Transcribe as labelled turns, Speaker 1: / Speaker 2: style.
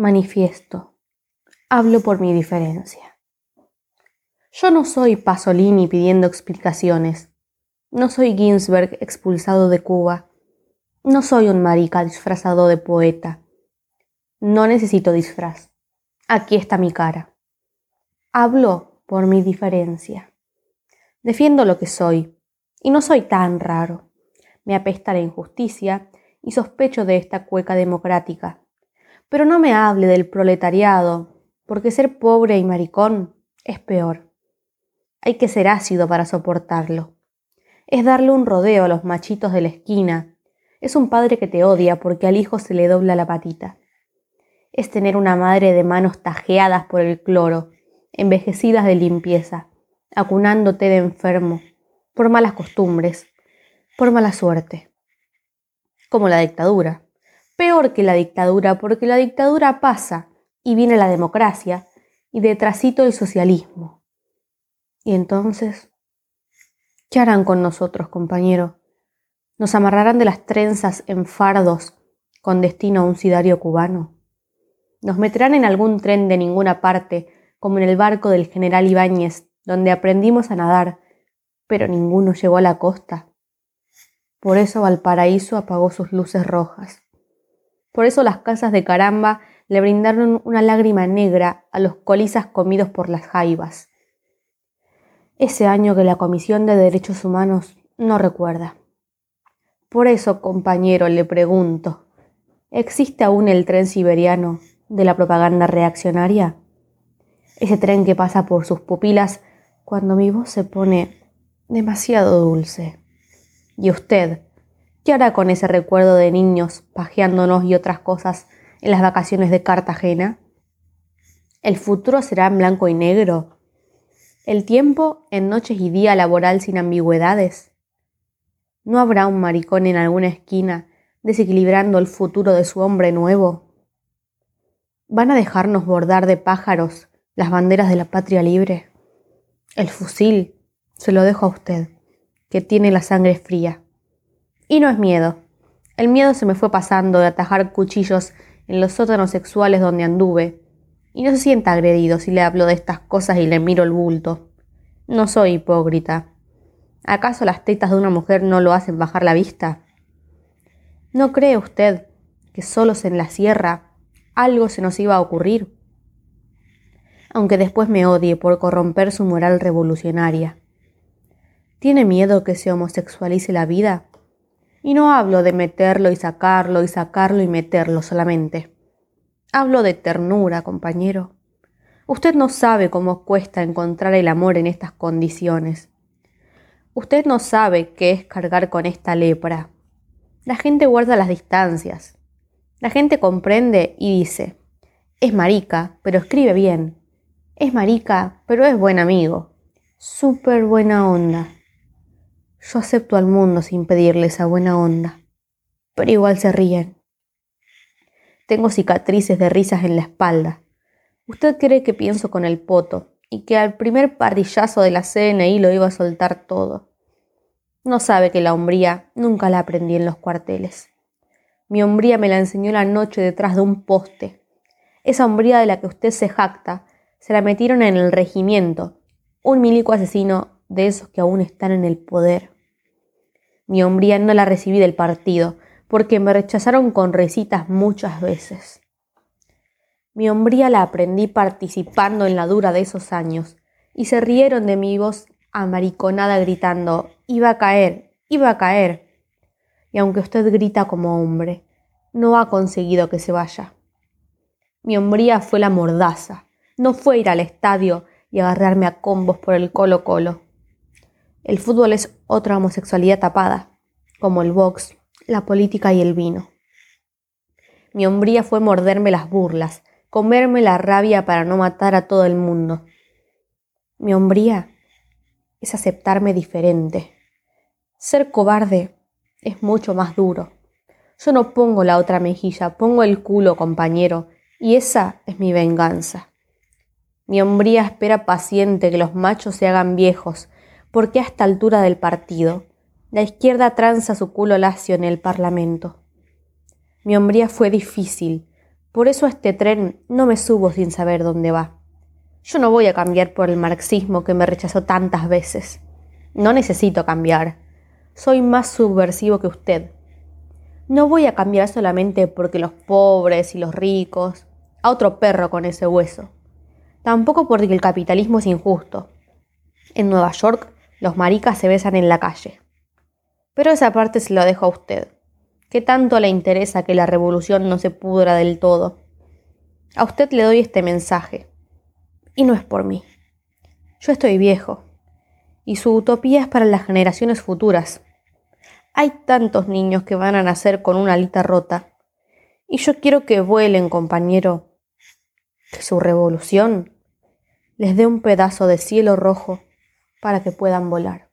Speaker 1: Manifiesto. Hablo por mi diferencia. Yo no soy Pasolini pidiendo explicaciones. No soy Ginsberg expulsado de Cuba. No soy un marica disfrazado de poeta. No necesito disfraz. Aquí está mi cara. Hablo por mi diferencia. Defiendo lo que soy. Y no soy tan raro. Me apesta la injusticia y sospecho de esta cueca democrática. Pero no me hable del proletariado, porque ser pobre y maricón es peor. Hay que ser ácido para soportarlo. Es darle un rodeo a los machitos de la esquina. Es un padre que te odia porque al hijo se le dobla la patita. Es tener una madre de manos tajeadas por el cloro, envejecidas de limpieza, acunándote de enfermo, por malas costumbres, por mala suerte. Como la dictadura. Peor que la dictadura, porque la dictadura pasa y viene la democracia y detrásito el socialismo. Y entonces, ¿qué harán con nosotros, compañero? ¿Nos amarrarán de las trenzas en fardos con destino a un sidario cubano? ¿Nos meterán en algún tren de ninguna parte, como en el barco del general Ibáñez, donde aprendimos a nadar, pero ninguno llegó a la costa? Por eso Valparaíso apagó sus luces rojas. Por eso las casas de caramba le brindaron una lágrima negra a los colizas comidos por las jaivas ese año que la Comisión de Derechos Humanos no recuerda. Por eso, compañero, le pregunto, ¿existe aún el tren siberiano de la propaganda reaccionaria? Ese tren que pasa por sus pupilas cuando mi voz se pone demasiado dulce. ¿Y usted? ¿Qué hará con ese recuerdo de niños pajeándonos y otras cosas en las vacaciones de Cartagena? ¿El futuro será en blanco y negro? el tiempo en noches y día laboral sin ambigüedades. ¿No habrá un maricón en alguna esquina desequilibrando el futuro de su hombre nuevo? ¿Van a dejarnos bordar de pájaros las banderas de la patria libre? El fusil se lo dejo a usted, que tiene la sangre fría. Y no es miedo. El miedo se me fue pasando de atajar cuchillos en los sótanos sexuales donde anduve, y no se sienta agredido si le hablo de estas cosas y le miro el bulto. No soy hipócrita. ¿Acaso las tetas de una mujer no lo hacen bajar la vista? ¿No cree usted que solos en la sierra algo se nos iba a ocurrir? Aunque después me odie por corromper su moral revolucionaria. ¿Tiene miedo que se homosexualice la vida? Y no hablo de meterlo y sacarlo y sacarlo y meterlo solamente. Hablo de ternura, compañero. Usted no sabe cómo cuesta encontrar el amor en estas condiciones. Usted no sabe qué es cargar con esta lepra. La gente guarda las distancias. La gente comprende y dice, es marica, pero escribe bien. Es marica, pero es buen amigo. Súper buena onda. Yo acepto al mundo sin pedirle esa buena onda. Pero igual se ríen. Tengo cicatrices de risas en la espalda. Usted cree que pienso con el poto y que al primer parrillazo de la CNI lo iba a soltar todo. No sabe que la hombría nunca la aprendí en los cuarteles. Mi hombría me la enseñó la noche detrás de un poste. Esa hombría de la que usted se jacta, se la metieron en el regimiento, un milico asesino de esos que aún están en el poder. Mi hombría no la recibí del partido, porque me rechazaron con recitas muchas veces. Mi hombría la aprendí participando en la dura de esos años, y se rieron de mi voz amariconada gritando, iba a caer, iba a caer. Y aunque usted grita como hombre, no ha conseguido que se vaya. Mi hombría fue la mordaza, no fue ir al estadio y agarrarme a combos por el colo colo. El fútbol es otra homosexualidad tapada, como el box la política y el vino. Mi hombría fue morderme las burlas, comerme la rabia para no matar a todo el mundo. Mi hombría es aceptarme diferente. Ser cobarde es mucho más duro. Yo no pongo la otra mejilla, pongo el culo, compañero, y esa es mi venganza. Mi hombría espera paciente que los machos se hagan viejos, porque a esta altura del partido la izquierda tranza su culo lacio en el Parlamento. Mi hombría fue difícil, Por eso a este tren no me subo sin saber dónde va. Yo no voy a cambiar por el marxismo que me rechazó tantas veces. No necesito cambiar. Soy más subversivo que usted. No voy a cambiar solamente porque los pobres y los ricos, a otro perro con ese hueso. Tampoco porque el capitalismo es injusto. En Nueva York los maricas se besan en la calle. Pero esa parte se lo dejo a usted. ¿Qué tanto le interesa que la revolución no se pudra del todo? A usted le doy este mensaje. Y no es por mí. Yo estoy viejo. Y su utopía es para las generaciones futuras. Hay tantos niños que van a nacer con una alita rota. Y yo quiero que vuelen, compañero. Que su revolución les dé un pedazo de cielo rojo para que puedan volar.